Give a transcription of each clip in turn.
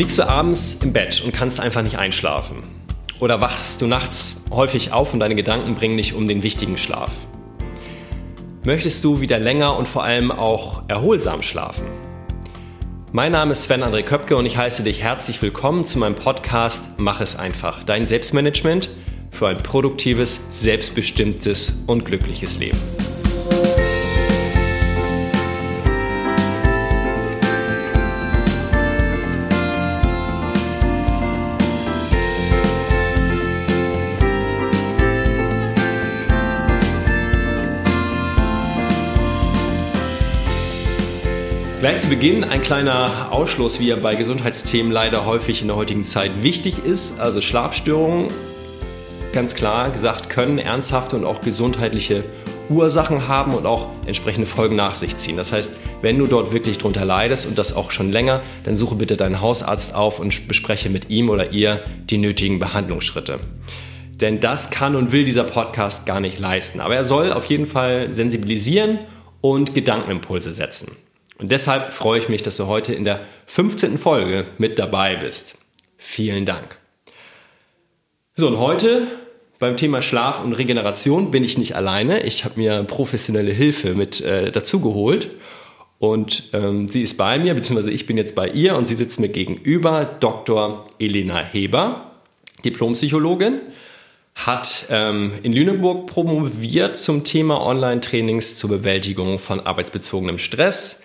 Liegst du abends im Bett und kannst einfach nicht einschlafen? Oder wachst du nachts häufig auf und deine Gedanken bringen dich um den wichtigen Schlaf? Möchtest du wieder länger und vor allem auch erholsam schlafen? Mein Name ist Sven André Köpke und ich heiße dich herzlich willkommen zu meinem Podcast Mach es einfach, dein Selbstmanagement für ein produktives, selbstbestimmtes und glückliches Leben. Beginn ein kleiner Ausschluss, wie er bei Gesundheitsthemen leider häufig in der heutigen Zeit wichtig ist. Also Schlafstörungen, ganz klar gesagt, können ernsthafte und auch gesundheitliche Ursachen haben und auch entsprechende Folgen nach sich ziehen. Das heißt, wenn du dort wirklich drunter leidest und das auch schon länger, dann suche bitte deinen Hausarzt auf und bespreche mit ihm oder ihr die nötigen Behandlungsschritte. Denn das kann und will dieser Podcast gar nicht leisten. Aber er soll auf jeden Fall sensibilisieren und Gedankenimpulse setzen. Und deshalb freue ich mich, dass du heute in der 15. Folge mit dabei bist. Vielen Dank. So, und heute beim Thema Schlaf und Regeneration bin ich nicht alleine. Ich habe mir professionelle Hilfe mit äh, dazu geholt. Und ähm, sie ist bei mir, beziehungsweise ich bin jetzt bei ihr und sie sitzt mir gegenüber, Dr. Elena Heber, Diplompsychologin, hat ähm, in Lüneburg promoviert zum Thema Online-Trainings zur Bewältigung von arbeitsbezogenem Stress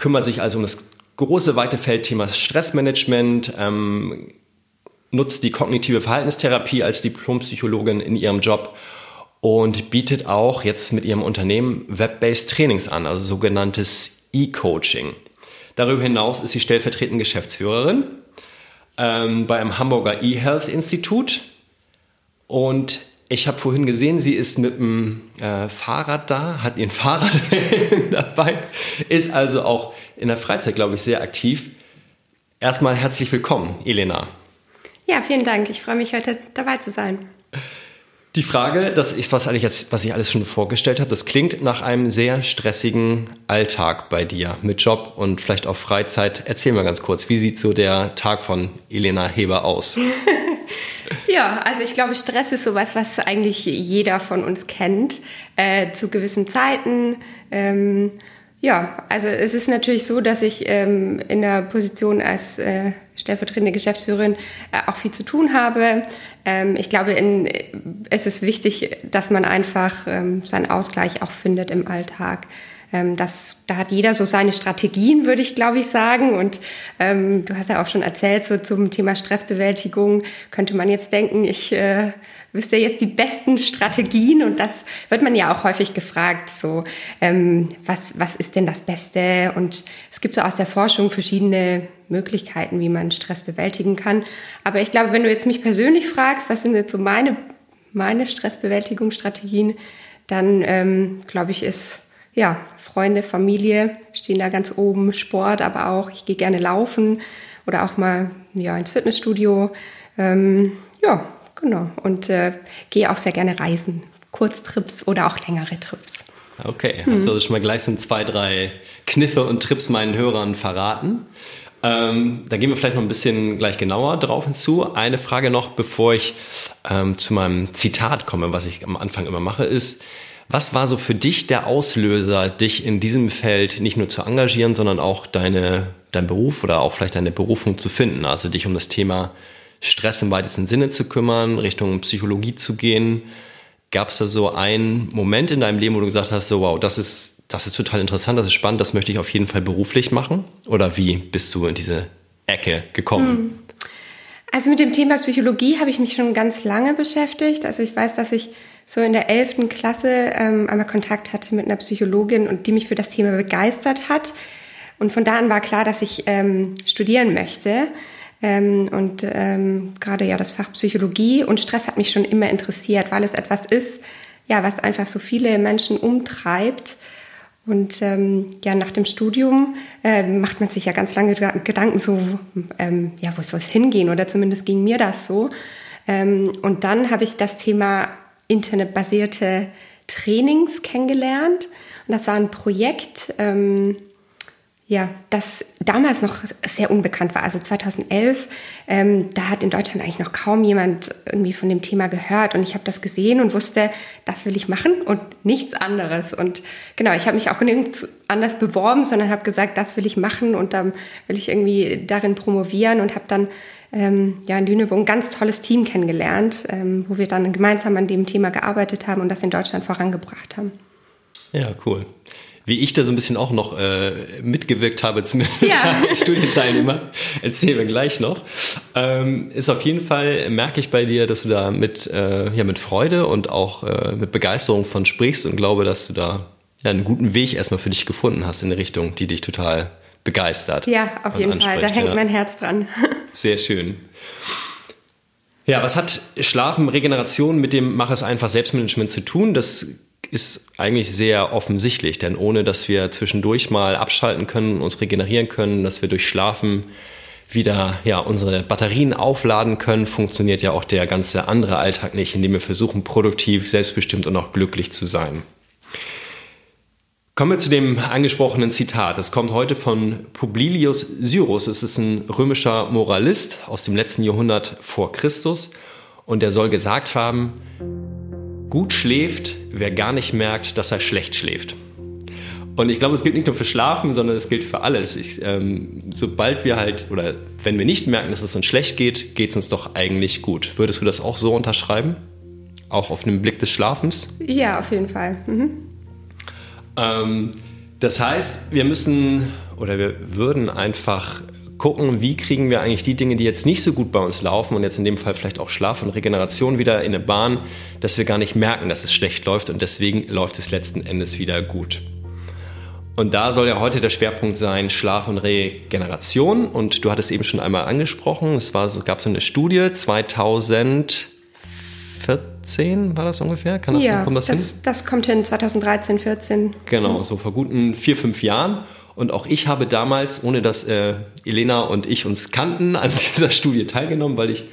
kümmert sich also um das große, weite Feldthema Stressmanagement, ähm, nutzt die kognitive Verhaltenstherapie als Diplompsychologin in ihrem Job und bietet auch jetzt mit ihrem Unternehmen Web-based Trainings an, also sogenanntes E-Coaching. Darüber hinaus ist sie stellvertretende Geschäftsführerin ähm, bei einem Hamburger E-Health Institut und ich habe vorhin gesehen, sie ist mit dem äh, Fahrrad da, hat ihren Fahrrad dabei, ist also auch in der Freizeit, glaube ich, sehr aktiv. Erstmal herzlich willkommen, Elena. Ja, vielen Dank. Ich freue mich, heute dabei zu sein. Die Frage, das ist, was, jetzt, was ich alles schon vorgestellt habe, das klingt nach einem sehr stressigen Alltag bei dir mit Job und vielleicht auch Freizeit. Erzähl mal ganz kurz, wie sieht so der Tag von Elena Heber aus? Ja, also ich glaube, Stress ist sowas, was eigentlich jeder von uns kennt, äh, zu gewissen Zeiten. Ähm, ja, also es ist natürlich so, dass ich ähm, in der Position als äh, stellvertretende Geschäftsführerin äh, auch viel zu tun habe. Ähm, ich glaube, in, es ist wichtig, dass man einfach ähm, seinen Ausgleich auch findet im Alltag. Ähm, das, da hat jeder so seine Strategien, würde ich glaube ich sagen. Und ähm, du hast ja auch schon erzählt, so zum Thema Stressbewältigung könnte man jetzt denken, ich äh, wüsste jetzt die besten Strategien und das wird man ja auch häufig gefragt, so ähm, was, was ist denn das Beste? Und es gibt so aus der Forschung verschiedene Möglichkeiten, wie man Stress bewältigen kann. Aber ich glaube, wenn du jetzt mich persönlich fragst, was sind jetzt so meine, meine Stressbewältigungsstrategien, dann ähm, glaube ich, ist ja, Freunde, Familie stehen da ganz oben, Sport, aber auch, ich gehe gerne laufen oder auch mal ja, ins Fitnessstudio. Ähm, ja, genau. Und äh, gehe auch sehr gerne reisen, Kurztrips oder auch längere Trips. Okay, hast hm. du also schon mal gleich so zwei, drei Kniffe und Trips meinen Hörern verraten? Ähm, da gehen wir vielleicht noch ein bisschen gleich genauer drauf hinzu. Eine Frage noch, bevor ich ähm, zu meinem Zitat komme, was ich am Anfang immer mache, ist, was war so für dich der Auslöser, dich in diesem Feld nicht nur zu engagieren, sondern auch deine, dein Beruf oder auch vielleicht deine Berufung zu finden? Also dich um das Thema Stress im weitesten Sinne zu kümmern, Richtung Psychologie zu gehen. Gab es da so einen Moment in deinem Leben, wo du gesagt hast, so wow, das ist, das ist total interessant, das ist spannend, das möchte ich auf jeden Fall beruflich machen? Oder wie bist du in diese Ecke gekommen? Hm. Also mit dem Thema Psychologie habe ich mich schon ganz lange beschäftigt. Also ich weiß, dass ich so in der elften Klasse ähm, einmal Kontakt hatte mit einer Psychologin und die mich für das Thema begeistert hat. Und von da an war klar, dass ich ähm, studieren möchte. Ähm, und ähm, gerade ja das Fach Psychologie und Stress hat mich schon immer interessiert, weil es etwas ist, ja, was einfach so viele Menschen umtreibt. Und ähm, ja, nach dem Studium äh, macht man sich ja ganz lange Gedanken so, ähm, ja, wo soll es hingehen? Oder zumindest ging mir das so. Ähm, und dann habe ich das Thema internetbasierte Trainings kennengelernt. Und das war ein Projekt, ähm, Ja, das damals noch sehr unbekannt war. Also 2011, ähm, da hat in Deutschland eigentlich noch kaum jemand irgendwie von dem Thema gehört. Und ich habe das gesehen und wusste, das will ich machen und nichts anderes. Und genau, ich habe mich auch nirgends anders beworben, sondern habe gesagt, das will ich machen und dann will ich irgendwie darin promovieren und habe dann ähm, ja, in Lüneburg ein ganz tolles Team kennengelernt, ähm, wo wir dann gemeinsam an dem Thema gearbeitet haben und das in Deutschland vorangebracht haben. Ja, cool wie ich da so ein bisschen auch noch äh, mitgewirkt habe, zumindest ja. als Studienteilnehmer, erzählen wir gleich noch, ähm, ist auf jeden Fall, merke ich bei dir, dass du da mit, äh, ja, mit Freude und auch äh, mit Begeisterung von sprichst und glaube, dass du da ja, einen guten Weg erstmal für dich gefunden hast in eine Richtung, die dich total begeistert. Ja, auf jeden Fall, da hängt ja. mein Herz dran. Sehr schön. Ja, was hat Schlafen, Regeneration mit dem Mach es einfach Selbstmanagement zu tun? Das ist eigentlich sehr offensichtlich, denn ohne dass wir zwischendurch mal abschalten können, uns regenerieren können, dass wir durch Schlafen wieder ja, unsere Batterien aufladen können, funktioniert ja auch der ganze andere Alltag nicht, indem wir versuchen, produktiv, selbstbestimmt und auch glücklich zu sein. Kommen wir zu dem angesprochenen Zitat. Das kommt heute von Publilius Syrus. Es ist ein römischer Moralist aus dem letzten Jahrhundert vor Christus. Und er soll gesagt haben, Gut schläft, wer gar nicht merkt, dass er schlecht schläft. Und ich glaube, es gilt nicht nur für Schlafen, sondern es gilt für alles. Ich, ähm, sobald wir halt, oder wenn wir nicht merken, dass es uns schlecht geht, geht es uns doch eigentlich gut. Würdest du das auch so unterschreiben? Auch auf einen Blick des Schlafens? Ja, auf jeden Fall. Mhm. Ähm, das heißt, wir müssen oder wir würden einfach gucken, wie kriegen wir eigentlich die Dinge, die jetzt nicht so gut bei uns laufen und jetzt in dem Fall vielleicht auch Schlaf und Regeneration wieder in eine Bahn, dass wir gar nicht merken, dass es schlecht läuft und deswegen läuft es letzten Endes wieder gut. Und da soll ja heute der Schwerpunkt sein Schlaf und Regeneration. Und du hattest eben schon einmal angesprochen, es war, gab so eine Studie 2014 war das ungefähr? Kann das, ja, kommt das, das hin? Das kommt hin 2013, 14. Genau, so vor guten vier, fünf Jahren. Und auch ich habe damals, ohne dass äh, Elena und ich uns kannten, an dieser Studie teilgenommen, weil ich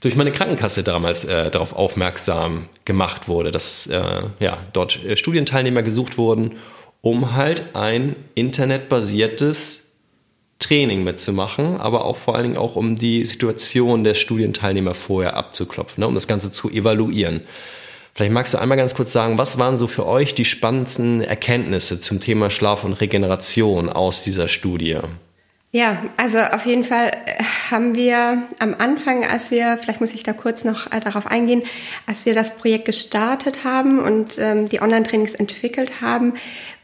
durch meine Krankenkasse damals äh, darauf aufmerksam gemacht wurde, dass äh, ja, dort äh, Studienteilnehmer gesucht wurden, um halt ein internetbasiertes Training mitzumachen, aber auch vor allen Dingen auch um die Situation der Studienteilnehmer vorher abzuklopfen, ne, um das Ganze zu evaluieren. Vielleicht magst du einmal ganz kurz sagen, was waren so für euch die spannendsten Erkenntnisse zum Thema Schlaf und Regeneration aus dieser Studie? Ja, also auf jeden Fall äh, haben wir am Anfang, als wir, vielleicht muss ich da kurz noch äh, darauf eingehen, als wir das Projekt gestartet haben und ähm, die Online-Trainings entwickelt haben,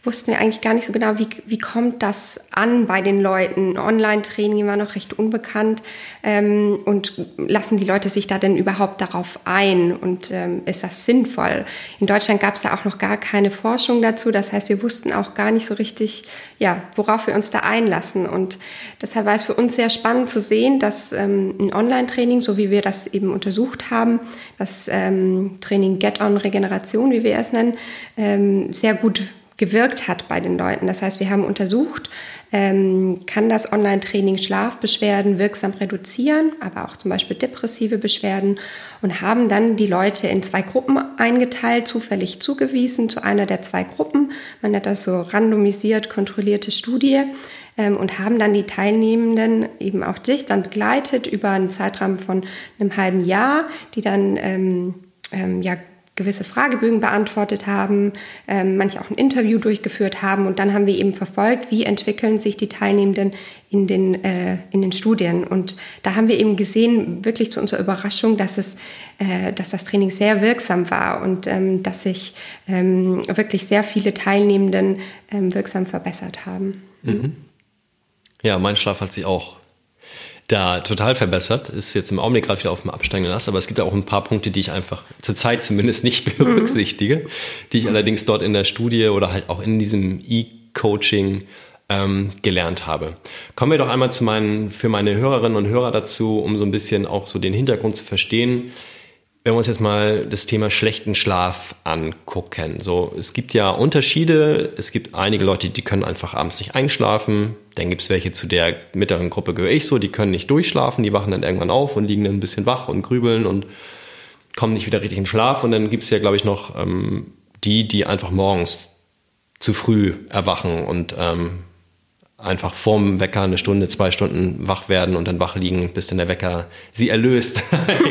wussten wir eigentlich gar nicht so genau, wie, wie kommt das an bei den Leuten. Online-Training war noch recht unbekannt ähm, und lassen die Leute sich da denn überhaupt darauf ein und ähm, ist das sinnvoll? In Deutschland gab es da auch noch gar keine Forschung dazu, das heißt, wir wussten auch gar nicht so richtig, ja, worauf wir uns da einlassen und deshalb war es für uns sehr spannend zu sehen, dass ähm, ein Online-Training, so wie wir das eben untersucht haben, das ähm, Training Get-On Regeneration, wie wir es nennen, ähm, sehr gut gewirkt hat bei den Leuten. Das heißt, wir haben untersucht, ähm, kann das Online-Training Schlafbeschwerden wirksam reduzieren, aber auch zum Beispiel depressive Beschwerden und haben dann die Leute in zwei Gruppen eingeteilt, zufällig zugewiesen zu einer der zwei Gruppen. Man nennt das so randomisiert kontrollierte Studie ähm, und haben dann die Teilnehmenden, eben auch dich, dann begleitet über einen Zeitraum von einem halben Jahr, die dann ähm, ähm, ja gewisse Fragebögen beantwortet haben, ähm, manche auch ein Interview durchgeführt haben und dann haben wir eben verfolgt, wie entwickeln sich die Teilnehmenden in den, äh, in den Studien. Und da haben wir eben gesehen, wirklich zu unserer Überraschung, dass, es, äh, dass das Training sehr wirksam war und ähm, dass sich ähm, wirklich sehr viele Teilnehmenden ähm, wirksam verbessert haben. Mhm. Ja, mein Schlaf hat sich auch da total verbessert. Ist jetzt im Augenblick gerade wieder auf dem absteigenden Ast, aber es gibt ja auch ein paar Punkte, die ich einfach zurzeit zumindest nicht berücksichtige, mhm. die ich allerdings dort in der Studie oder halt auch in diesem E-Coaching ähm, gelernt habe. Kommen wir doch einmal zu meinen, für meine Hörerinnen und Hörer dazu, um so ein bisschen auch so den Hintergrund zu verstehen wenn wir uns jetzt mal das Thema schlechten Schlaf angucken. So, es gibt ja Unterschiede. Es gibt einige Leute, die können einfach abends nicht einschlafen. Dann gibt es welche, zu der mittleren Gruppe gehöre ich so, die können nicht durchschlafen, die wachen dann irgendwann auf und liegen dann ein bisschen wach und grübeln und kommen nicht wieder richtig in Schlaf. Und dann gibt es ja, glaube ich, noch ähm, die, die einfach morgens zu früh erwachen und ähm, einfach vorm Wecker eine Stunde, zwei Stunden wach werden und dann wach liegen, bis dann der Wecker sie erlöst.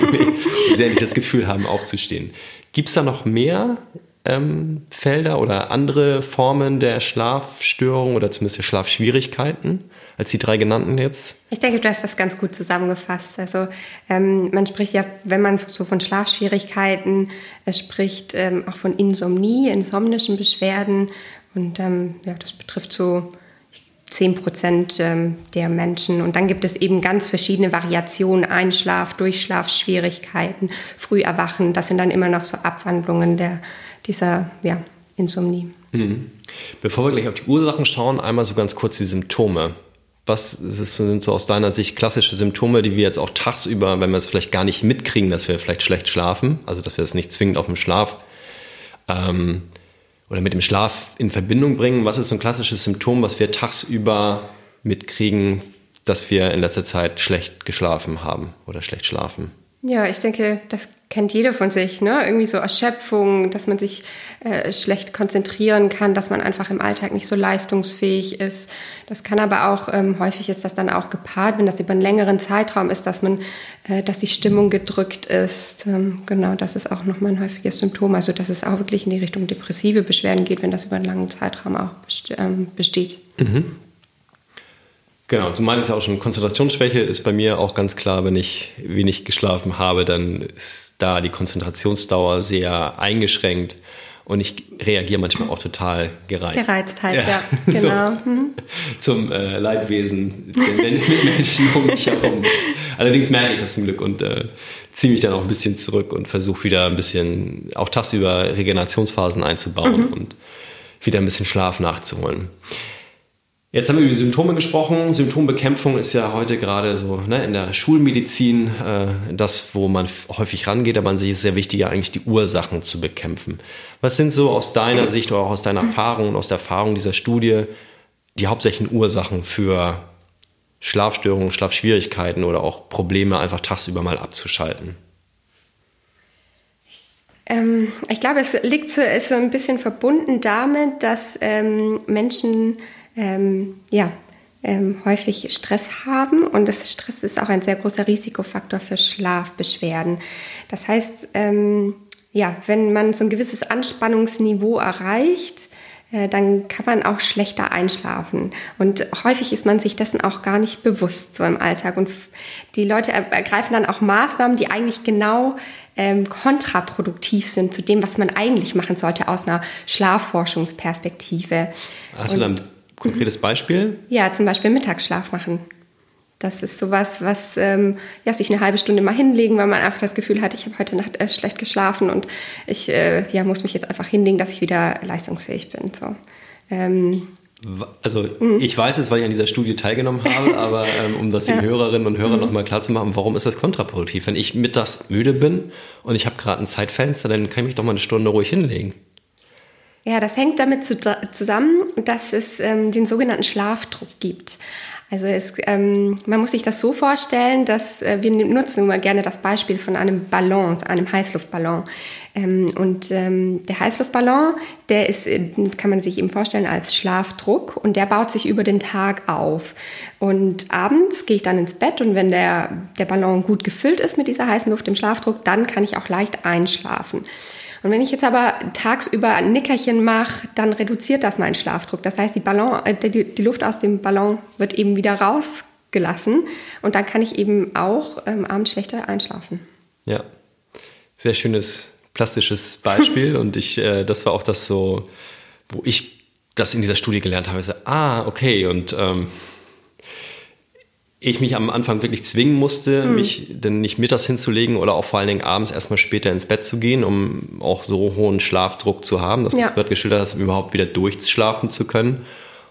sie endlich das Gefühl haben, aufzustehen. Gibt es da noch mehr ähm, Felder oder andere Formen der Schlafstörung oder zumindest der Schlafschwierigkeiten als die drei genannten jetzt? Ich denke, du hast das ganz gut zusammengefasst. Also ähm, man spricht ja, wenn man so von Schlafschwierigkeiten äh, spricht, ähm, auch von Insomnie, insomnischen Beschwerden. Und ähm, ja, das betrifft so 10 Prozent ähm, der Menschen. Und dann gibt es eben ganz verschiedene Variationen, Einschlaf, Durchschlafschwierigkeiten, Früherwachen. Das sind dann immer noch so Abwandlungen der, dieser ja, Insomnie. Mhm. Bevor wir gleich auf die Ursachen schauen, einmal so ganz kurz die Symptome. Was sind so aus deiner Sicht klassische Symptome, die wir jetzt auch tagsüber, wenn wir es vielleicht gar nicht mitkriegen, dass wir vielleicht schlecht schlafen, also dass wir es nicht zwingend auf dem Schlaf ähm, oder mit dem Schlaf in Verbindung bringen? Was ist so ein klassisches Symptom, was wir tagsüber mitkriegen, dass wir in letzter Zeit schlecht geschlafen haben oder schlecht schlafen? Ja, ich denke, das kennt jeder von sich, ne? Irgendwie so Erschöpfung, dass man sich äh, schlecht konzentrieren kann, dass man einfach im Alltag nicht so leistungsfähig ist. Das kann aber auch, ähm, häufig ist das dann auch gepaart, wenn das über einen längeren Zeitraum ist, dass man, äh, dass die Stimmung gedrückt ist. Ähm, genau, das ist auch nochmal ein häufiges Symptom. Also, dass es auch wirklich in die Richtung depressive Beschwerden geht, wenn das über einen langen Zeitraum auch ähm, besteht. Mhm. Genau, du meintest ja auch schon, Konzentrationsschwäche ist bei mir auch ganz klar, wenn ich wenig geschlafen habe, dann ist da die Konzentrationsdauer sehr eingeschränkt und ich reagiere manchmal auch total gereizt. Gereizt halt, ja, ja genau. So, mhm. Zum äh, Leidwesen der Menschen um mich herum. Allerdings merke ich das zum Glück und äh, ziehe mich dann auch ein bisschen zurück und versuche wieder ein bisschen auch tagsüber Regenerationsphasen einzubauen mhm. und wieder ein bisschen Schlaf nachzuholen. Jetzt haben wir über Symptome gesprochen. Symptombekämpfung ist ja heute gerade so ne, in der Schulmedizin äh, das, wo man häufig rangeht, aber an sich ist es sehr wichtig, eigentlich die Ursachen zu bekämpfen. Was sind so aus deiner Sicht oder auch aus deiner Erfahrung und aus der Erfahrung dieser Studie die hauptsächlichen Ursachen für Schlafstörungen, Schlafschwierigkeiten oder auch Probleme einfach tagsüber mal abzuschalten? Ähm, ich glaube, es liegt so, ist so ein bisschen verbunden damit, dass ähm, Menschen ähm, ja, ähm, häufig Stress haben und das Stress ist auch ein sehr großer Risikofaktor für Schlafbeschwerden. Das heißt, ähm, ja, wenn man so ein gewisses Anspannungsniveau erreicht, äh, dann kann man auch schlechter einschlafen. Und häufig ist man sich dessen auch gar nicht bewusst so im Alltag. Und die Leute ergreifen dann auch Maßnahmen, die eigentlich genau ähm, kontraproduktiv sind zu dem, was man eigentlich machen sollte aus einer Schlafforschungsperspektive. Hast du dann Konkretes Beispiel? Ja, zum Beispiel Mittagsschlaf machen. Das ist sowas, was ähm, ja, sich eine halbe Stunde mal hinlegen, weil man einfach das Gefühl hat, ich habe heute Nacht äh, schlecht geschlafen und ich äh, ja, muss mich jetzt einfach hinlegen, dass ich wieder leistungsfähig bin. So. Ähm, also mhm. ich weiß es, weil ich an dieser Studie teilgenommen habe, aber ähm, um das den ja. Hörerinnen und Hörern mhm. nochmal klar zu machen, warum ist das kontraproduktiv? Wenn ich mittags müde bin und ich habe gerade ein Zeitfenster, dann kann ich mich doch mal eine Stunde ruhig hinlegen. Ja, das hängt damit zusammen, dass es ähm, den sogenannten Schlafdruck gibt. Also es, ähm, man muss sich das so vorstellen, dass äh, wir nutzen immer gerne das Beispiel von einem Ballon, einem Heißluftballon. Ähm, und ähm, der Heißluftballon, der ist, äh, kann man sich eben vorstellen als Schlafdruck und der baut sich über den Tag auf. Und abends gehe ich dann ins Bett und wenn der, der Ballon gut gefüllt ist mit dieser heißen Luft im Schlafdruck, dann kann ich auch leicht einschlafen. Und wenn ich jetzt aber tagsüber ein Nickerchen mache, dann reduziert das meinen Schlafdruck. Das heißt, die, Ballon, äh, die, die Luft aus dem Ballon wird eben wieder rausgelassen und dann kann ich eben auch ähm, abends schlechter einschlafen. Ja, sehr schönes plastisches Beispiel und ich, äh, das war auch das so, wo ich das in dieser Studie gelernt habe. Ich so, ah, okay, und ähm, ich mich am Anfang wirklich zwingen musste, mhm. mich denn nicht mittags hinzulegen oder auch vor allen Dingen abends erstmal später ins Bett zu gehen, um auch so hohen Schlafdruck zu haben, dass ja. du gerade geschildert hast, um überhaupt wieder durchschlafen zu können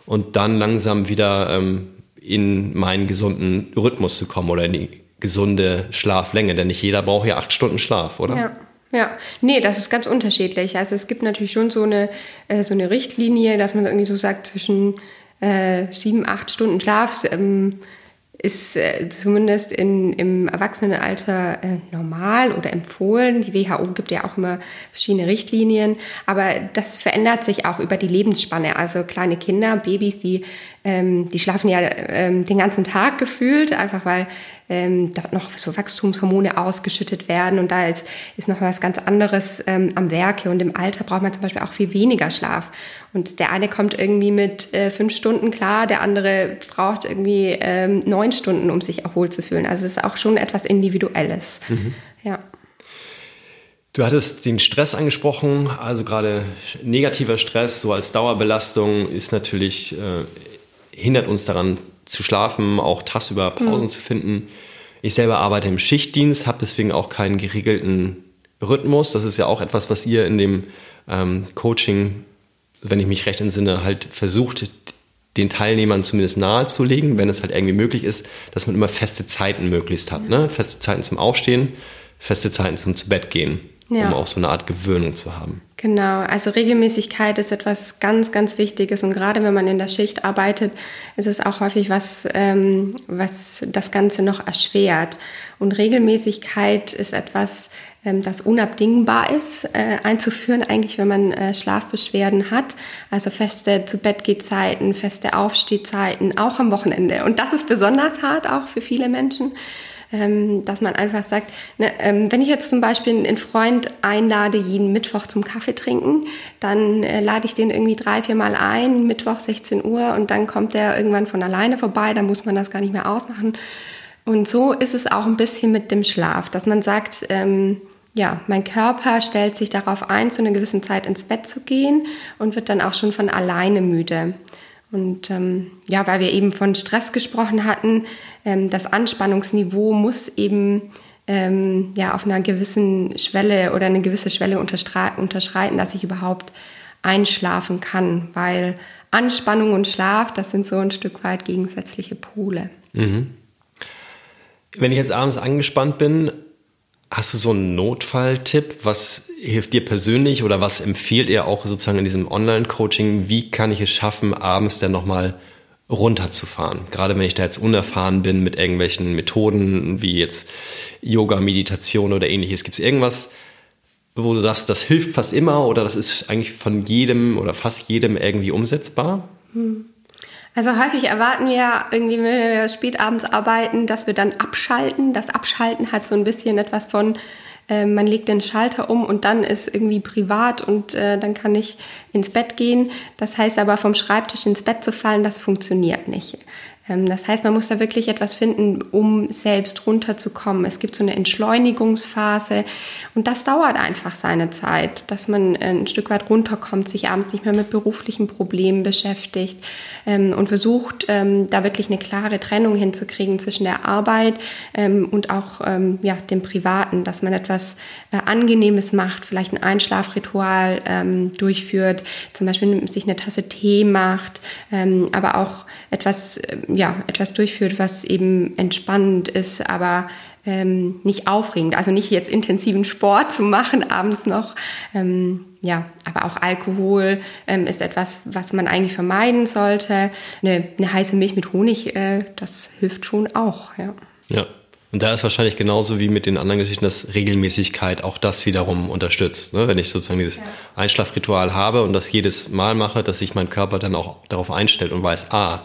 und dann langsam wieder ähm, in meinen gesunden Rhythmus zu kommen oder in die gesunde Schlaflänge, denn nicht jeder braucht ja acht Stunden Schlaf, oder? Ja. Ja, nee, das ist ganz unterschiedlich. Also es gibt natürlich schon so eine, äh, so eine Richtlinie, dass man irgendwie so sagt, zwischen äh, sieben, acht Stunden Schlaf ähm, ist äh, zumindest in, im Erwachsenenalter äh, normal oder empfohlen. Die WHO gibt ja auch immer verschiedene Richtlinien, aber das verändert sich auch über die Lebensspanne. Also kleine Kinder, Babys, die, ähm, die schlafen ja ähm, den ganzen Tag gefühlt, einfach weil ähm, dort noch so Wachstumshormone ausgeschüttet werden und da ist, ist noch was ganz anderes ähm, am Werke und im Alter braucht man zum Beispiel auch viel weniger Schlaf. Und der eine kommt irgendwie mit äh, fünf Stunden klar, der andere braucht irgendwie ähm, neun Stunden, um sich erholt zu fühlen. Also es ist auch schon etwas Individuelles. Mhm. Ja. Du hattest den Stress angesprochen, also gerade negativer Stress, so als Dauerbelastung, ist natürlich, äh, hindert uns daran zu schlafen, auch tagsüber Pausen mhm. zu finden. Ich selber arbeite im Schichtdienst, habe deswegen auch keinen geregelten Rhythmus. Das ist ja auch etwas, was ihr in dem ähm, Coaching, wenn ich mich recht entsinne, halt versucht, den Teilnehmern zumindest nahezulegen, wenn es halt irgendwie möglich ist, dass man immer feste Zeiten möglichst hat. Ne? Feste Zeiten zum Aufstehen, feste Zeiten zum zu Bett gehen, ja. um auch so eine Art Gewöhnung zu haben. Genau, also Regelmäßigkeit ist etwas ganz, ganz Wichtiges und gerade wenn man in der Schicht arbeitet, ist es auch häufig was, ähm, was das Ganze noch erschwert. Und Regelmäßigkeit ist etwas, das unabdingbar ist, äh, einzuführen, eigentlich, wenn man äh, Schlafbeschwerden hat. Also feste zu Bett Zeiten, feste Aufstehzeiten, auch am Wochenende. Und das ist besonders hart auch für viele Menschen ähm, dass man einfach sagt, ne, ähm, wenn ich jetzt zum Beispiel einen Freund einlade, jeden Mittwoch zum Kaffee trinken, dann äh, lade ich den irgendwie drei, vier Mal ein, Mittwoch 16 Uhr und dann kommt der irgendwann von alleine vorbei, dann muss man das gar nicht mehr ausmachen. Und so ist es auch ein bisschen mit dem Schlaf, dass man sagt, ähm, ja, mein Körper stellt sich darauf ein, zu einer gewissen Zeit ins Bett zu gehen und wird dann auch schon von alleine müde. Und ähm, ja, weil wir eben von Stress gesprochen hatten, ähm, das Anspannungsniveau muss eben ähm, ja auf einer gewissen Schwelle oder eine gewisse Schwelle unterschreiten, dass ich überhaupt einschlafen kann, weil Anspannung und Schlaf, das sind so ein Stück weit gegensätzliche Pole. Mhm. Wenn ich jetzt abends angespannt bin, Hast du so einen Notfalltipp? Was hilft dir persönlich oder was empfiehlt ihr auch sozusagen in diesem Online-Coaching? Wie kann ich es schaffen, abends dann nochmal runterzufahren? Gerade wenn ich da jetzt unerfahren bin mit irgendwelchen Methoden wie jetzt Yoga, Meditation oder ähnliches. Gibt es irgendwas, wo du sagst, das hilft fast immer oder das ist eigentlich von jedem oder fast jedem irgendwie umsetzbar? Hm. Also häufig erwarten wir irgendwie, wenn wir spät abends arbeiten, dass wir dann abschalten. Das Abschalten hat so ein bisschen etwas von, äh, man legt den Schalter um und dann ist irgendwie privat und äh, dann kann ich ins Bett gehen. Das heißt aber vom Schreibtisch ins Bett zu fallen, das funktioniert nicht. Ähm, das heißt, man muss da wirklich etwas finden, um selbst runterzukommen. Es gibt so eine Entschleunigungsphase und das dauert einfach seine Zeit, dass man ein Stück weit runterkommt, sich abends nicht mehr mit beruflichen Problemen beschäftigt ähm, und versucht, ähm, da wirklich eine klare Trennung hinzukriegen zwischen der Arbeit und auch ja, dem Privaten, dass man etwas äh, Angenehmes macht, vielleicht ein Einschlafritual durchführt, zum Beispiel sich eine Tasse Tee macht, aber auch etwas ja, etwas durchführt, was eben entspannend ist, aber ähm, nicht aufregend. Also nicht jetzt intensiven Sport zu machen abends noch. Ähm, ja, aber auch Alkohol ähm, ist etwas, was man eigentlich vermeiden sollte. Eine, eine heiße Milch mit Honig, äh, das hilft schon auch. Ja. ja. Und da ist wahrscheinlich genauso wie mit den anderen Geschichten, dass Regelmäßigkeit auch das wiederum unterstützt. Ne? Wenn ich sozusagen dieses ja. Einschlafritual habe und das jedes Mal mache, dass sich mein Körper dann auch darauf einstellt und weiß, ah,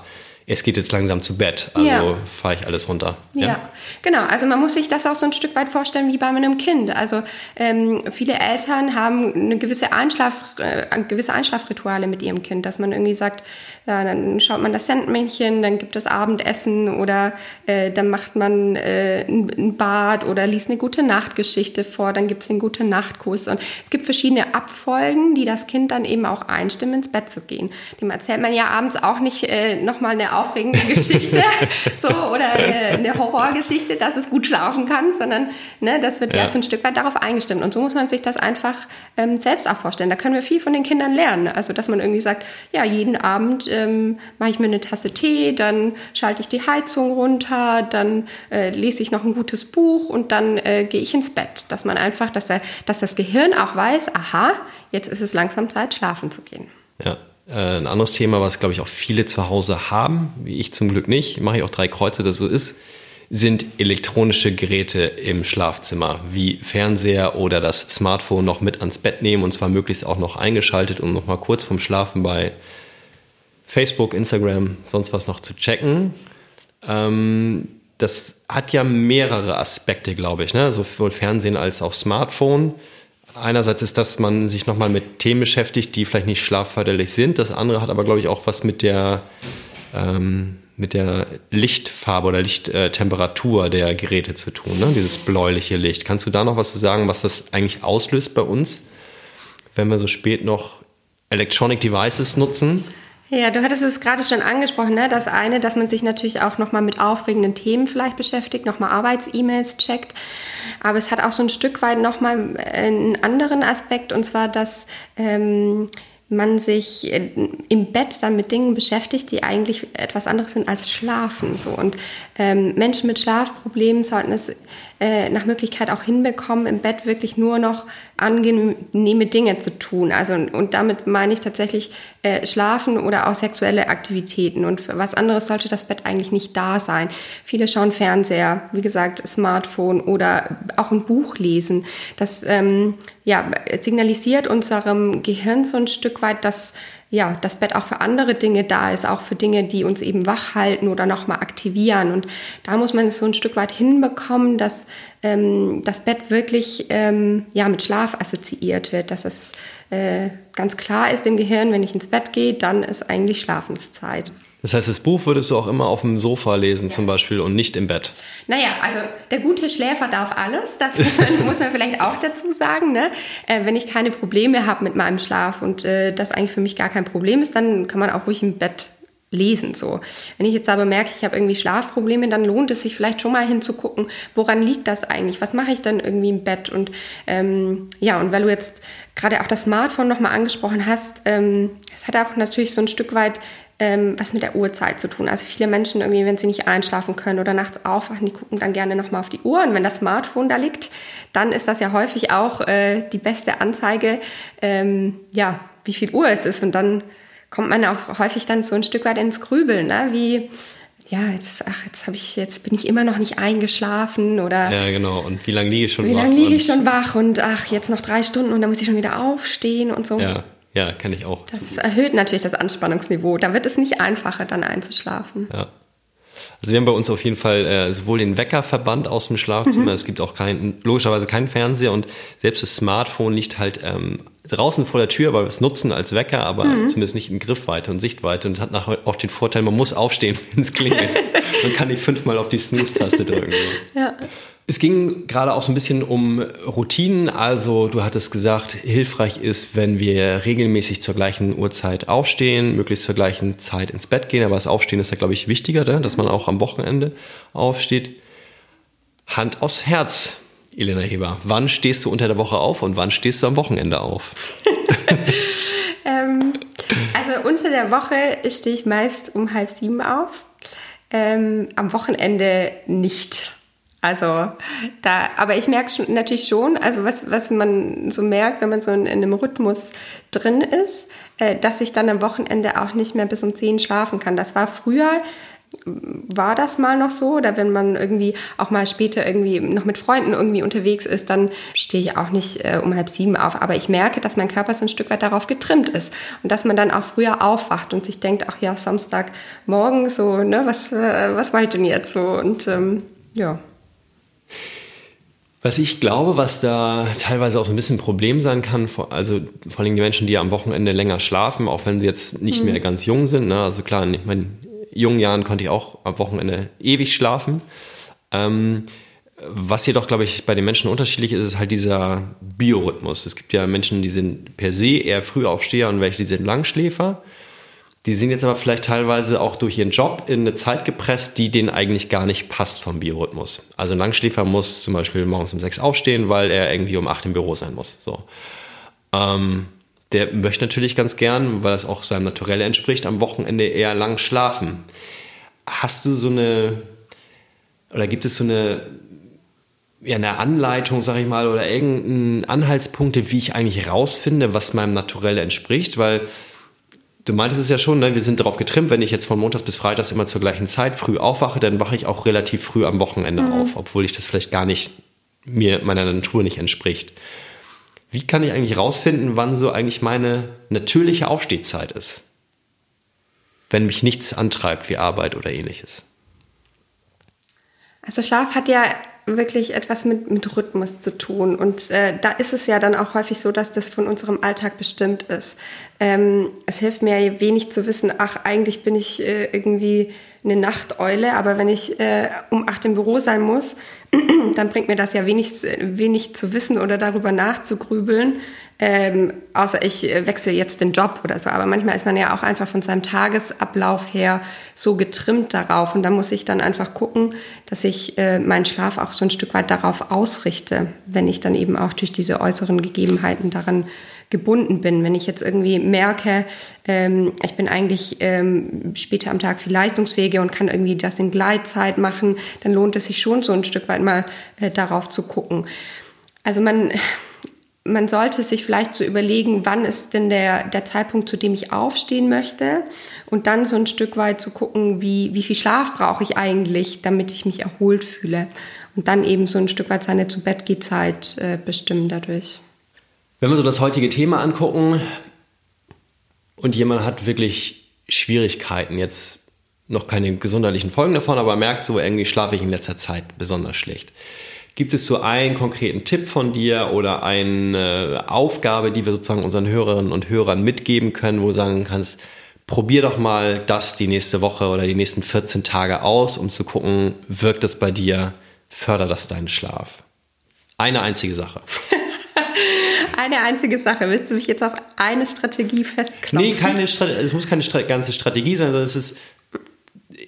es geht jetzt langsam zu Bett, also ja. fahre ich alles runter. Ja? ja? genau. Also man muss sich das auch so ein Stück weit vorstellen wie bei einem Kind. Also ähm, viele Eltern haben eine gewisse, Einschlaf, äh, gewisse Einschlafrituale mit ihrem Kind, dass man irgendwie sagt, ja, dann schaut man das Sandmännchen, dann gibt es Abendessen oder äh, dann macht man äh, ein Bad oder liest eine gute Nachtgeschichte vor, dann gibt es einen gute Nachtkurs. Und es gibt verschiedene Abfolgen, die das Kind dann eben auch einstimmen, ins Bett zu gehen. Dem erzählt man ja abends auch nicht äh, nochmal eine aufregende Geschichte so, oder eine, eine, Horrorgeschichte, dass es gut schlafen kann, sondern ne, das wird ja. jetzt ein Stück weit darauf eingestimmt. Und so muss man sich das einfach ähm, selbst auch vorstellen. Da können wir viel von den Kindern lernen. Also, dass man irgendwie sagt, ja, jeden Abend ähm, mache ich mir eine Tasse Tee, dann schalte ich die Heizung runter, dann äh, lese ich noch ein gutes Buch und dann äh, gehe ich ins Bett. Dass man einfach, dass, der, dass das Gehirn auch weiß, aha, jetzt ist es langsam Zeit, schlafen zu gehen. Ja, äh, ein anderes Thema, was, glaube ich, auch viele zu Hause haben, wie ich zum Glück nicht, mache ich auch drei Kreuze, dass so ist, sind elektronische Geräte im Schlafzimmer, wie Fernseher oder das Smartphone noch mit ans Bett nehmen und zwar möglichst auch noch eingeschaltet, um noch mal kurz vorm Schlafen bei Facebook, Instagram, sonst was noch zu checken. Ähm, das hat ja mehrere Aspekte, glaube ich, ne? sowohl Fernsehen als auch Smartphone. Einerseits ist, dass man sich nochmal mit Themen beschäftigt, die vielleicht nicht schlafförderlich sind. Das andere hat aber, glaube ich, auch was mit der, ähm, mit der Lichtfarbe oder Lichttemperatur der Geräte zu tun, ne? dieses bläuliche Licht. Kannst du da noch was zu sagen, was das eigentlich auslöst bei uns, wenn wir so spät noch Electronic Devices nutzen? Ja, du hattest es gerade schon angesprochen, ne? Das eine, dass man sich natürlich auch nochmal mit aufregenden Themen vielleicht beschäftigt, nochmal Arbeits-E-Mails checkt. Aber es hat auch so ein Stück weit nochmal einen anderen Aspekt, und zwar, dass ähm, man sich äh, im Bett dann mit Dingen beschäftigt, die eigentlich etwas anderes sind als Schlafen. So. Und ähm, Menschen mit Schlafproblemen sollten es äh, nach Möglichkeit auch hinbekommen, im Bett wirklich nur noch angenehme Dinge zu tun. Also und damit meine ich tatsächlich äh, Schlafen oder auch sexuelle Aktivitäten. Und für was anderes sollte das Bett eigentlich nicht da sein. Viele schauen Fernseher, wie gesagt, Smartphone oder auch ein Buch lesen. Das ähm, ja, signalisiert unserem Gehirn so ein Stück weit, dass ja, das Bett auch für andere Dinge da ist, auch für Dinge, die uns eben wach halten oder nochmal aktivieren. Und da muss man es so ein Stück weit hinbekommen, dass ähm, das Bett wirklich ähm, ja, mit Schlaf assoziiert wird, dass es äh, ganz klar ist im Gehirn, wenn ich ins Bett gehe, dann ist eigentlich Schlafenszeit. Das heißt, das Buch würdest du auch immer auf dem Sofa lesen ja. zum Beispiel und nicht im Bett? Naja, also der gute Schläfer darf alles, das muss man, muss man vielleicht auch dazu sagen. Ne? Äh, wenn ich keine Probleme habe mit meinem Schlaf und äh, das eigentlich für mich gar kein Problem ist, dann kann man auch ruhig im Bett lesen so. Wenn ich jetzt aber merke, ich habe irgendwie Schlafprobleme, dann lohnt es sich vielleicht schon mal hinzugucken, woran liegt das eigentlich? Was mache ich dann irgendwie im Bett? Und ähm, ja, und weil du jetzt gerade auch das Smartphone nochmal angesprochen hast, ähm, es ähm, hat auch natürlich so ein Stück weit ähm, was mit der Uhrzeit zu tun. Also viele Menschen irgendwie, wenn sie nicht einschlafen können oder nachts aufwachen, die gucken dann gerne nochmal auf die Uhr. Und wenn das Smartphone da liegt, dann ist das ja häufig auch äh, die beste Anzeige, ähm, ja, wie viel Uhr es ist. Und dann kommt man auch häufig dann so ein Stück weit ins Grübeln, ne? wie ja, jetzt, ach, jetzt habe ich, jetzt bin ich immer noch nicht eingeschlafen oder. Ja, genau. Und wie lange liege ich schon wie wach? Wie lange liege ich schon wach und ach, jetzt noch drei Stunden und dann muss ich schon wieder aufstehen und so. Ja. Ja, kenne ich auch. Das erhöht natürlich das Anspannungsniveau. Da wird es nicht einfacher, dann einzuschlafen. Ja. Also wir haben bei uns auf jeden Fall äh, sowohl den Weckerverband aus dem Schlafzimmer, mhm. es gibt auch kein, logischerweise keinen Fernseher und selbst das Smartphone liegt halt ähm, draußen vor der Tür, weil wir es nutzen als Wecker, aber mhm. zumindest nicht in Griffweite und Sichtweite und hat nachher auch den Vorteil, man muss aufstehen, wenn es klingelt. man kann nicht fünfmal auf die Snooze-Taste drücken. Ja. Es ging gerade auch so ein bisschen um Routinen. Also du hattest gesagt, hilfreich ist, wenn wir regelmäßig zur gleichen Uhrzeit aufstehen, möglichst zur gleichen Zeit ins Bett gehen. Aber das Aufstehen ist ja, glaube ich, wichtiger, ne? dass man auch am Wochenende aufsteht. Hand aufs Herz, Elena Heber. Wann stehst du unter der Woche auf und wann stehst du am Wochenende auf? ähm, also unter der Woche stehe ich meist um halb sieben auf. Ähm, am Wochenende nicht. Also da, aber ich merke schon, natürlich schon, also was, was man so merkt, wenn man so in, in einem Rhythmus drin ist, äh, dass ich dann am Wochenende auch nicht mehr bis um 10 schlafen kann. Das war früher, war das mal noch so oder wenn man irgendwie auch mal später irgendwie noch mit Freunden irgendwie unterwegs ist, dann stehe ich auch nicht äh, um halb sieben auf. Aber ich merke, dass mein Körper so ein Stück weit darauf getrimmt ist und dass man dann auch früher aufwacht und sich denkt, ach ja, Samstagmorgen so, ne, was, äh, was war ich denn jetzt so und ähm, ja. Was ich glaube, was da teilweise auch so ein bisschen ein Problem sein kann, also vor allem die Menschen, die am Wochenende länger schlafen, auch wenn sie jetzt nicht mhm. mehr ganz jung sind. Ne? Also klar, in meinen jungen Jahren konnte ich auch am Wochenende ewig schlafen. Ähm, was jedoch, glaube ich, bei den Menschen unterschiedlich ist, ist halt dieser Biorhythmus. Es gibt ja Menschen, die sind per se eher Frühaufsteher und welche, die sind Langschläfer. Die sind jetzt aber vielleicht teilweise auch durch ihren Job in eine Zeit gepresst, die denen eigentlich gar nicht passt vom Biorhythmus. Also ein Langschläfer muss zum Beispiel morgens um sechs aufstehen, weil er irgendwie um acht im Büro sein muss. So. Ähm, der möchte natürlich ganz gern, weil es auch seinem Naturell entspricht, am Wochenende eher lang schlafen. Hast du so eine, oder gibt es so eine, ja, eine Anleitung, sag ich mal, oder irgendeinen Anhaltspunkte, wie ich eigentlich rausfinde, was meinem Naturell entspricht? Weil du meintest es ja schon, ne? wir sind darauf getrimmt, wenn ich jetzt von Montags bis Freitags immer zur gleichen Zeit früh aufwache, dann wache ich auch relativ früh am Wochenende mhm. auf, obwohl ich das vielleicht gar nicht mir meiner Natur nicht entspricht. Wie kann ich eigentlich rausfinden, wann so eigentlich meine natürliche Aufstehzeit ist? Wenn mich nichts antreibt wie Arbeit oder ähnliches. Also Schlaf hat ja wirklich etwas mit, mit Rhythmus zu tun. Und äh, da ist es ja dann auch häufig so, dass das von unserem Alltag bestimmt ist. Ähm, es hilft mir wenig zu wissen, ach, eigentlich bin ich äh, irgendwie eine Nachteule, aber wenn ich äh, um acht im Büro sein muss, dann bringt mir das ja wenig, wenig zu wissen oder darüber nachzugrübeln, ähm, außer ich äh, wechsle jetzt den Job oder so. Aber manchmal ist man ja auch einfach von seinem Tagesablauf her so getrimmt darauf. Und da muss ich dann einfach gucken, dass ich äh, meinen Schlaf auch so ein Stück weit darauf ausrichte, wenn ich dann eben auch durch diese äußeren Gegebenheiten daran gebunden bin. Wenn ich jetzt irgendwie merke, ähm, ich bin eigentlich ähm, später am Tag viel leistungsfähiger und kann irgendwie das in Gleitzeit machen, dann lohnt es sich schon so ein Stück weit mal äh, darauf zu gucken. Also man, man sollte sich vielleicht so überlegen, wann ist denn der, der Zeitpunkt, zu dem ich aufstehen möchte und dann so ein Stück weit zu gucken, wie, wie viel Schlaf brauche ich eigentlich, damit ich mich erholt fühle und dann eben so ein Stück weit seine zu Bett Zeit äh, bestimmen dadurch. Wenn wir so das heutige Thema angucken und jemand hat wirklich Schwierigkeiten, jetzt noch keine gesundheitlichen Folgen davon, aber merkt so, irgendwie schlafe ich in letzter Zeit besonders schlecht. Gibt es so einen konkreten Tipp von dir oder eine Aufgabe, die wir sozusagen unseren Hörerinnen und Hörern mitgeben können, wo du sagen kannst, probier doch mal das die nächste Woche oder die nächsten 14 Tage aus, um zu gucken, wirkt das bei dir, fördert das deinen Schlaf? Eine einzige Sache. Eine einzige Sache. Willst du mich jetzt auf eine Strategie festklopfen? Nee, keine Strategie, es muss keine ganze Strategie sein, sondern es ist,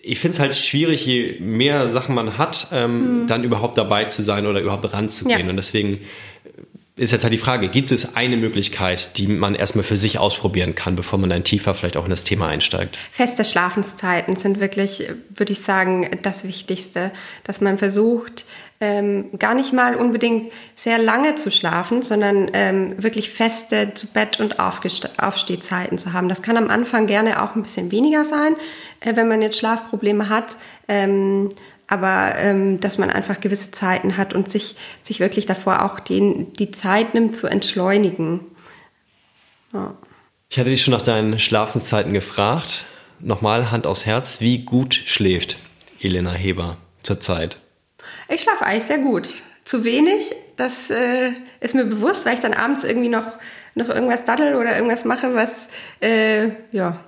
ich finde es halt schwierig, je mehr Sachen man hat, ähm, mhm. dann überhaupt dabei zu sein oder überhaupt ranzugehen. Ja. Und deswegen ist jetzt halt die Frage, gibt es eine Möglichkeit, die man erstmal für sich ausprobieren kann, bevor man dann tiefer vielleicht auch in das Thema einsteigt? Feste Schlafenszeiten sind wirklich, würde ich sagen, das Wichtigste, dass man versucht, ähm, gar nicht mal unbedingt sehr lange zu schlafen, sondern ähm, wirklich feste zu Bett- und Aufstehzeiten zu haben. Das kann am Anfang gerne auch ein bisschen weniger sein, äh, wenn man jetzt Schlafprobleme hat. Ähm, aber ähm, dass man einfach gewisse Zeiten hat und sich, sich wirklich davor auch den, die Zeit nimmt zu entschleunigen. Ja. Ich hatte dich schon nach deinen Schlafenszeiten gefragt. Nochmal Hand aufs Herz, wie gut schläft Elena Heber zurzeit? Ich schlafe eigentlich sehr gut. Zu wenig, das äh, ist mir bewusst, weil ich dann abends irgendwie noch, noch irgendwas daddel oder irgendwas mache, was äh, ja,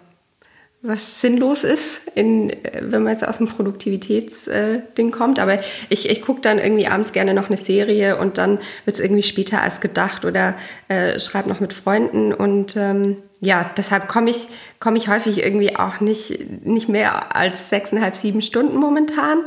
was sinnlos ist, in, wenn man jetzt aus dem Produktivitätsding äh, kommt. Aber ich, ich gucke dann irgendwie abends gerne noch eine Serie und dann wird es irgendwie später als gedacht oder äh, schreibe noch mit Freunden. Und ähm, ja, deshalb komme ich, komm ich häufig irgendwie auch nicht, nicht mehr als sechseinhalb, sieben Stunden momentan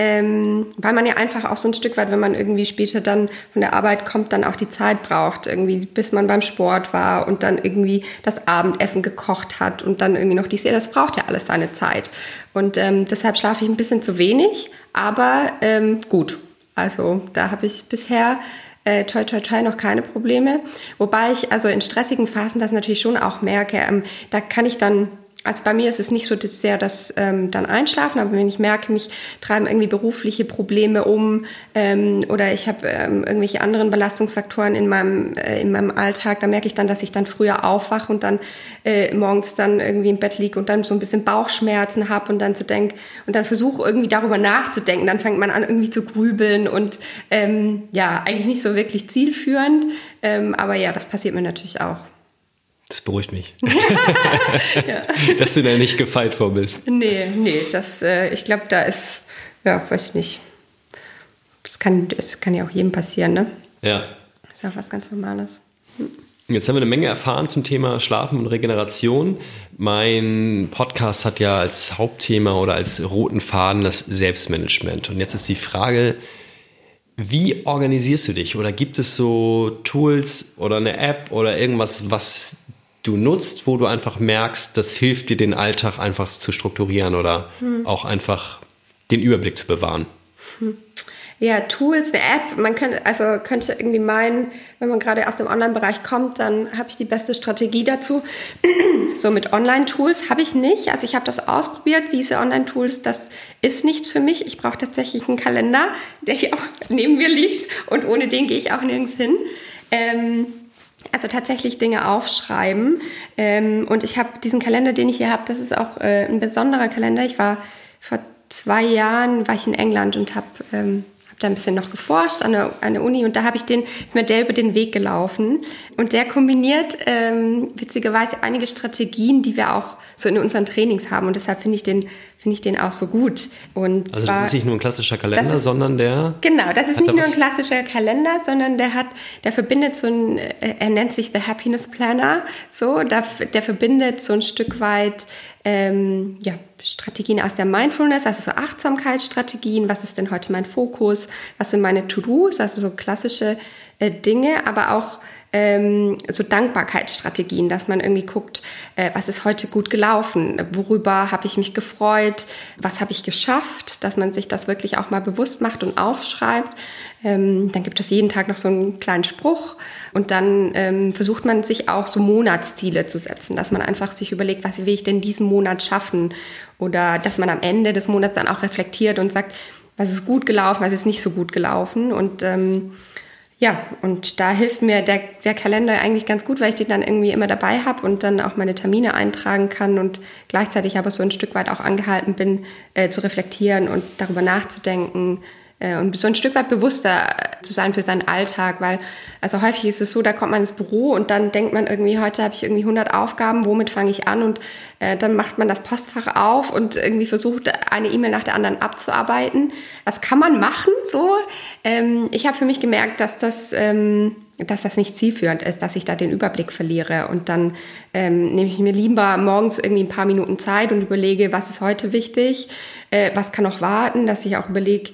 ähm, weil man ja einfach auch so ein Stück weit, wenn man irgendwie später dann von der Arbeit kommt, dann auch die Zeit braucht, irgendwie bis man beim Sport war und dann irgendwie das Abendessen gekocht hat und dann irgendwie noch die Serie, das braucht ja alles seine Zeit. Und ähm, deshalb schlafe ich ein bisschen zu wenig, aber ähm, gut. Also da habe ich bisher äh, toi toi toi noch keine Probleme. Wobei ich also in stressigen Phasen das natürlich schon auch merke. Ähm, da kann ich dann also bei mir ist es nicht so sehr das ähm, dann Einschlafen, aber wenn ich merke, mich treiben irgendwie berufliche Probleme um ähm, oder ich habe ähm, irgendwelche anderen Belastungsfaktoren in meinem, äh, in meinem Alltag, da merke ich dann, dass ich dann früher aufwache und dann äh, morgens dann irgendwie im Bett liege und dann so ein bisschen Bauchschmerzen habe und dann zu denken und dann versuche irgendwie darüber nachzudenken. Dann fängt man an irgendwie zu grübeln und ähm, ja, eigentlich nicht so wirklich zielführend. Ähm, aber ja, das passiert mir natürlich auch. Das beruhigt mich. ja. Dass du da nicht gefeit vor bist. Nee, nee, das, äh, ich glaube, da ist, ja, weiß ich nicht. Das kann, das kann ja auch jedem passieren, ne? Ja. Das ist auch was ganz Normales. Hm. Jetzt haben wir eine Menge erfahren zum Thema Schlafen und Regeneration. Mein Podcast hat ja als Hauptthema oder als roten Faden das Selbstmanagement. Und jetzt ist die Frage, wie organisierst du dich? Oder gibt es so Tools oder eine App oder irgendwas, was du nutzt, wo du einfach merkst, das hilft dir, den Alltag einfach zu strukturieren oder hm. auch einfach den Überblick zu bewahren? Hm. ja, Tools, eine App. Man könnte, also könnte irgendwie meinen, wenn man gerade aus dem Online-Bereich kommt, dann habe ich die beste Strategie dazu. so mit Online-Tools habe ich nicht. Also ich habe das ausprobiert, diese Online-Tools, das ist nichts für mich. Ich brauche tatsächlich einen Kalender, der hier auch neben mir liegt und ohne den gehe ich auch nirgends hin. Ähm, also tatsächlich Dinge aufschreiben. Ähm, und ich habe diesen Kalender, den ich hier habe, das ist auch äh, ein besonderer Kalender. Ich war vor zwei Jahren war ich in England und habe ähm, da ein bisschen noch geforscht an der, an der Uni und da habe ich den, ist mir der über den Weg gelaufen. Und der kombiniert ähm, witzigerweise einige Strategien, die wir auch so in unseren Trainings haben. Und deshalb finde ich den finde ich den auch so gut. Und also zwar, das ist nicht nur ein klassischer Kalender, ist, sondern der. Genau, das ist nicht nur ein klassischer Kalender, sondern der hat, der verbindet so ein, äh, er nennt sich The Happiness Planner, so, der, der verbindet so ein Stück weit ähm, ja, Strategien aus der Mindfulness, also so Achtsamkeitsstrategien, was ist denn heute mein Fokus, was sind meine To-Dos, also so klassische äh, Dinge, aber auch ähm, so Dankbarkeitsstrategien, dass man irgendwie guckt, äh, was ist heute gut gelaufen, worüber habe ich mich gefreut, was habe ich geschafft, dass man sich das wirklich auch mal bewusst macht und aufschreibt. Ähm, dann gibt es jeden Tag noch so einen kleinen Spruch und dann ähm, versucht man sich auch so Monatsziele zu setzen, dass man einfach sich überlegt, was will ich denn diesen Monat schaffen? Oder dass man am Ende des Monats dann auch reflektiert und sagt, was ist gut gelaufen, was ist nicht so gut gelaufen? Und ähm, ja, und da hilft mir der, der Kalender eigentlich ganz gut, weil ich den dann irgendwie immer dabei habe und dann auch meine Termine eintragen kann und gleichzeitig aber so ein Stück weit auch angehalten bin, äh, zu reflektieren und darüber nachzudenken, und so ein Stück weit bewusster zu sein für seinen Alltag, weil also häufig ist es so, da kommt man ins Büro und dann denkt man irgendwie, heute habe ich irgendwie 100 Aufgaben, womit fange ich an? Und äh, dann macht man das Postfach auf und irgendwie versucht, eine E-Mail nach der anderen abzuarbeiten. Das kann man machen so. Ähm, ich habe für mich gemerkt, dass das... Ähm, dass das nicht zielführend ist, dass ich da den Überblick verliere. Und dann ähm, nehme ich mir lieber morgens irgendwie ein paar Minuten Zeit und überlege, was ist heute wichtig, äh, was kann noch warten, dass ich auch überlege,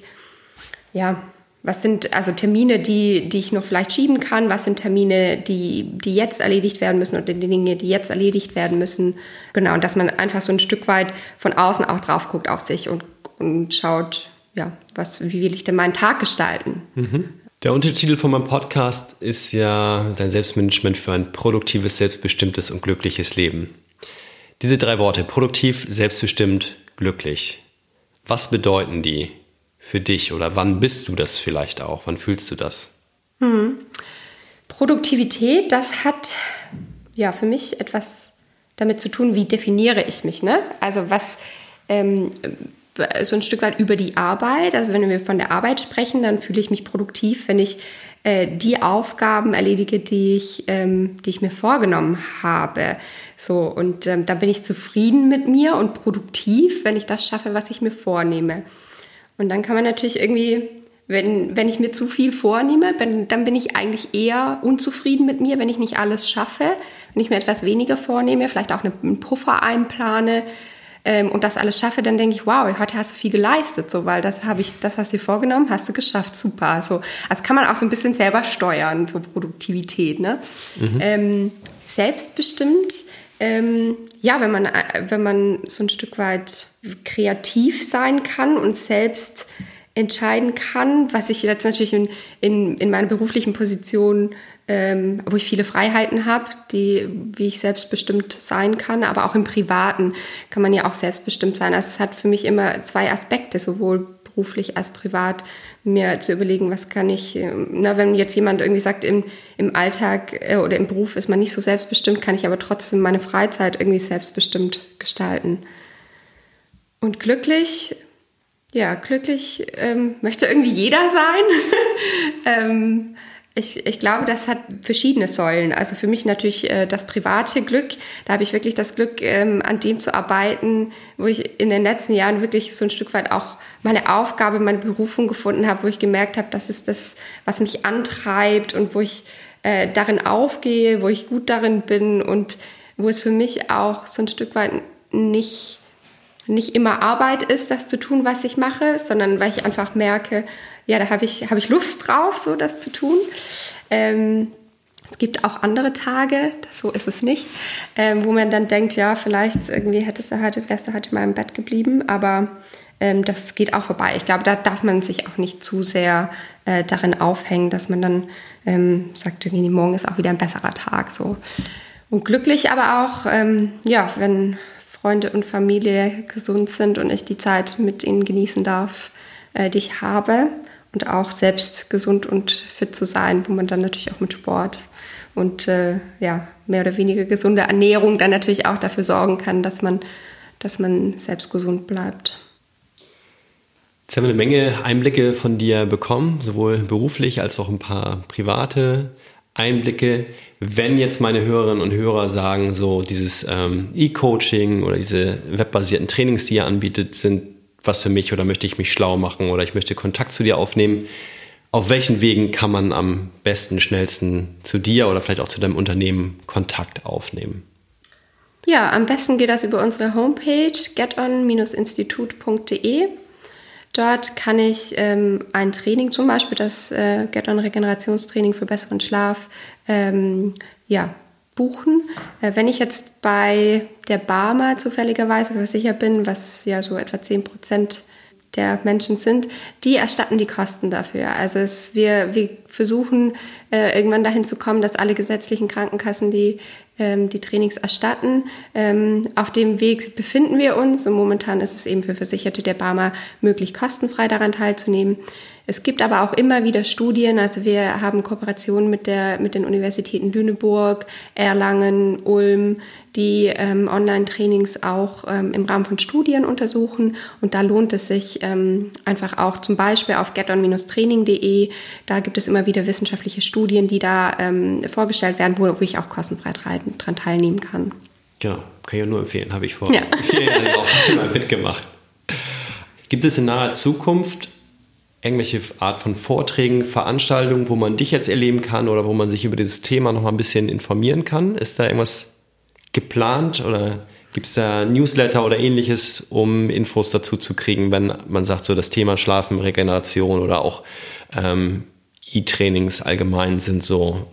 ja, was sind also Termine, die, die ich noch vielleicht schieben kann? Was sind Termine, die, die jetzt erledigt werden müssen oder die Dinge, die jetzt erledigt werden müssen? Genau, und dass man einfach so ein Stück weit von außen auch drauf guckt auf sich und, und schaut, ja, was, wie will ich denn meinen Tag gestalten? Mhm. Der Untertitel von meinem Podcast ist ja Dein Selbstmanagement für ein produktives, selbstbestimmtes und glückliches Leben. Diese drei Worte, produktiv, selbstbestimmt, glücklich. Was bedeuten die? Für dich oder wann bist du das vielleicht auch? Wann fühlst du das? Hm. Produktivität, das hat ja für mich etwas damit zu tun, wie definiere ich mich. Ne? Also was ähm, so ein Stück weit über die Arbeit. Also wenn wir von der Arbeit sprechen, dann fühle ich mich produktiv, wenn ich äh, die Aufgaben erledige, die ich, ähm, die ich mir vorgenommen habe. So und ähm, da bin ich zufrieden mit mir und produktiv, wenn ich das schaffe, was ich mir vornehme. Und dann kann man natürlich irgendwie, wenn, wenn ich mir zu viel vornehme, dann, dann bin ich eigentlich eher unzufrieden mit mir, wenn ich nicht alles schaffe. Wenn ich mir etwas weniger vornehme, vielleicht auch einen Puffer einplane ähm, und das alles schaffe, dann denke ich, wow, heute hast du viel geleistet, so, weil das habe ich, das hast du dir vorgenommen, hast du geschafft, super. So, also kann man auch so ein bisschen selber steuern, so Produktivität, ne? Mhm. Ähm, selbstbestimmt ähm, ja, wenn man, äh, wenn man so ein Stück weit kreativ sein kann und selbst entscheiden kann, was ich jetzt natürlich in, in, in meiner beruflichen Position, ähm, wo ich viele Freiheiten habe, die, wie ich selbstbestimmt sein kann, aber auch im Privaten kann man ja auch selbstbestimmt sein. Also es hat für mich immer zwei Aspekte, sowohl beruflich als privat, mir zu überlegen, was kann ich, ähm, na, wenn jetzt jemand irgendwie sagt, im, im Alltag äh, oder im Beruf ist man nicht so selbstbestimmt, kann ich aber trotzdem meine Freizeit irgendwie selbstbestimmt gestalten. Und glücklich, ja, glücklich ähm, möchte irgendwie jeder sein. ähm, ich, ich glaube, das hat verschiedene Säulen. Also für mich natürlich äh, das private Glück. Da habe ich wirklich das Glück, ähm, an dem zu arbeiten, wo ich in den letzten Jahren wirklich so ein Stück weit auch meine Aufgabe, meine Berufung gefunden habe, wo ich gemerkt habe, das ist das, was mich antreibt und wo ich äh, darin aufgehe, wo ich gut darin bin und wo es für mich auch so ein Stück weit nicht nicht immer Arbeit ist, das zu tun, was ich mache, sondern weil ich einfach merke, ja, da habe ich, hab ich Lust drauf, so das zu tun. Ähm, es gibt auch andere Tage, so ist es nicht, ähm, wo man dann denkt, ja, vielleicht irgendwie hättest du heute, wärst du heute mal im Bett geblieben, aber ähm, das geht auch vorbei. Ich glaube, da darf man sich auch nicht zu sehr äh, darin aufhängen, dass man dann ähm, sagt, irgendwie morgen ist auch wieder ein besserer Tag. So. Und glücklich aber auch, ähm, ja, wenn Freunde und Familie gesund sind und ich die Zeit mit ihnen genießen darf, äh, die ich habe. Und auch selbst gesund und fit zu sein, wo man dann natürlich auch mit Sport und äh, ja, mehr oder weniger gesunde Ernährung dann natürlich auch dafür sorgen kann, dass man, dass man selbst gesund bleibt. Jetzt haben wir eine Menge Einblicke von dir bekommen, sowohl beruflich als auch ein paar private Einblicke. Wenn jetzt meine Hörerinnen und Hörer sagen, so dieses ähm, E-Coaching oder diese webbasierten Trainings, die ihr anbietet, sind was für mich oder möchte ich mich schlau machen oder ich möchte Kontakt zu dir aufnehmen, auf welchen Wegen kann man am besten, schnellsten zu dir oder vielleicht auch zu deinem Unternehmen Kontakt aufnehmen? Ja, am besten geht das über unsere Homepage geton-institut.de. Dort kann ich ähm, ein Training, zum Beispiel das äh, Get-On-Regenerationstraining für besseren Schlaf, ähm, ja, buchen. Äh, wenn ich jetzt bei der Barmer zufälligerweise versichert bin, was ja so etwa 10 Prozent der Menschen sind, die erstatten die Kosten dafür. Also es, wir, wir versuchen äh, irgendwann dahin zu kommen, dass alle gesetzlichen Krankenkassen die, ähm, die Trainings erstatten. Ähm, auf dem Weg befinden wir uns und momentan ist es eben für Versicherte der Barmer möglich, kostenfrei daran teilzunehmen. Es gibt aber auch immer wieder Studien, also wir haben Kooperationen mit, der, mit den Universitäten Lüneburg, Erlangen, Ulm, die ähm, Online-Trainings auch ähm, im Rahmen von Studien untersuchen. Und da lohnt es sich ähm, einfach auch zum Beispiel auf geton-training.de. Da gibt es immer wieder wissenschaftliche Studien, die da ähm, vorgestellt werden, wo, wo ich auch kostenfrei dran teilnehmen kann. Genau, kann ich nur empfehlen, habe ich vor ja. vielen Jahren auch mal mitgemacht. Gibt es in naher Zukunft irgendwelche Art von Vorträgen, Veranstaltungen, wo man dich jetzt erleben kann oder wo man sich über dieses Thema noch mal ein bisschen informieren kann? Ist da irgendwas geplant oder gibt es da Newsletter oder ähnliches, um Infos dazu zu kriegen, wenn man sagt, so das Thema Schlafen, Regeneration oder auch ähm, E-Trainings allgemein sind so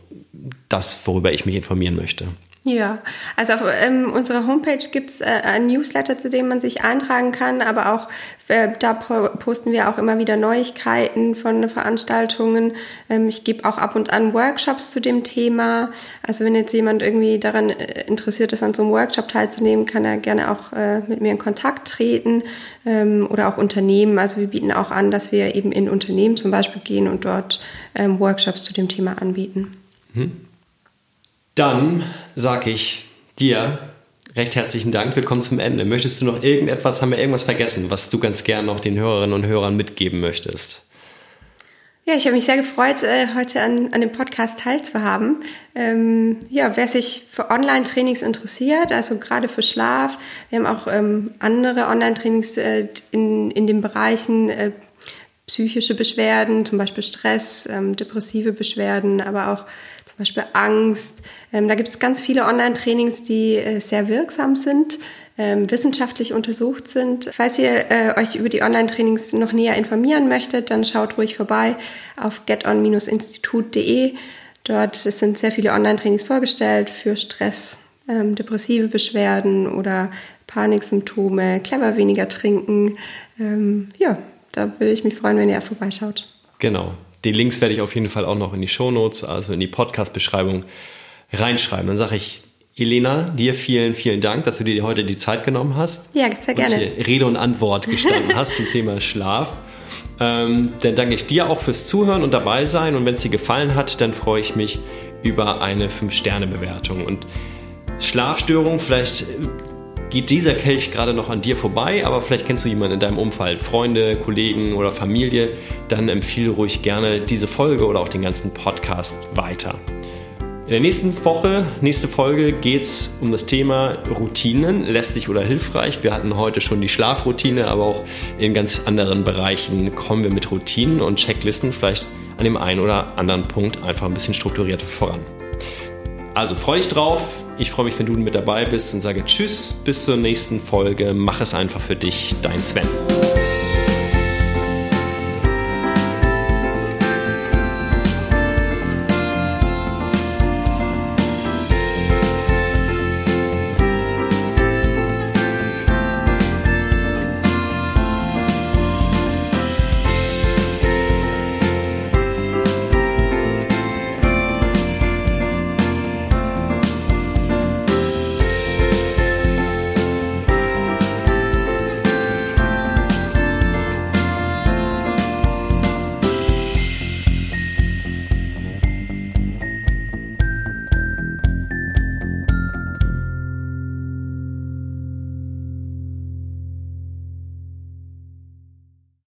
das, worüber ich mich informieren möchte? Ja, also auf ähm, unserer Homepage gibt's äh, ein Newsletter, zu dem man sich eintragen kann, aber auch äh, da posten wir auch immer wieder Neuigkeiten von Veranstaltungen. Ähm, ich gebe auch ab und an Workshops zu dem Thema. Also wenn jetzt jemand irgendwie daran äh, interessiert ist, an so einem Workshop teilzunehmen, kann er gerne auch äh, mit mir in Kontakt treten ähm, oder auch Unternehmen. Also wir bieten auch an, dass wir eben in Unternehmen zum Beispiel gehen und dort ähm, Workshops zu dem Thema anbieten. Hm. Dann sage ich dir recht herzlichen Dank. Wir kommen zum Ende. Möchtest du noch irgendetwas, haben wir irgendwas vergessen, was du ganz gern noch den Hörerinnen und Hörern mitgeben möchtest? Ja, ich habe mich sehr gefreut, äh, heute an, an dem Podcast teilzuhaben. Ähm, ja, wer sich für Online-Trainings interessiert, also gerade für Schlaf, wir haben auch ähm, andere Online-Trainings äh, in, in den Bereichen äh, psychische Beschwerden, zum Beispiel Stress, ähm, depressive Beschwerden, aber auch zum Beispiel Angst. Ähm, da gibt es ganz viele Online-Trainings, die äh, sehr wirksam sind, ähm, wissenschaftlich untersucht sind. Falls ihr äh, euch über die Online-Trainings noch näher informieren möchtet, dann schaut ruhig vorbei auf geton-institut.de. Dort sind sehr viele Online-Trainings vorgestellt für Stress, ähm, depressive Beschwerden oder Paniksymptome, clever weniger trinken. Ähm, ja, da würde ich mich freuen, wenn ihr vorbeischaut. Genau. Die Links werde ich auf jeden Fall auch noch in die Shownotes, also in die Podcast-Beschreibung reinschreiben. Dann sage ich, Elena, dir vielen, vielen Dank, dass du dir heute die Zeit genommen hast. Ja, sehr gerne. Und hier Rede und Antwort gestanden hast zum Thema Schlaf. Ähm, dann danke ich dir auch fürs Zuhören und dabei sein. Und wenn es dir gefallen hat, dann freue ich mich über eine 5-Sterne-Bewertung. Und Schlafstörung, vielleicht geht dieser Kelch gerade noch an dir vorbei, aber vielleicht kennst du jemanden in deinem Umfeld, Freunde, Kollegen oder Familie, dann empfehle ruhig gerne diese Folge oder auch den ganzen Podcast weiter. In der nächsten Woche, nächste Folge geht es um das Thema Routinen, lästig oder hilfreich. Wir hatten heute schon die Schlafroutine, aber auch in ganz anderen Bereichen kommen wir mit Routinen und Checklisten vielleicht an dem einen oder anderen Punkt einfach ein bisschen strukturierter voran. Also freu dich drauf. Ich freue mich, wenn du mit dabei bist und sage Tschüss, bis zur nächsten Folge. Mach es einfach für dich, dein Sven.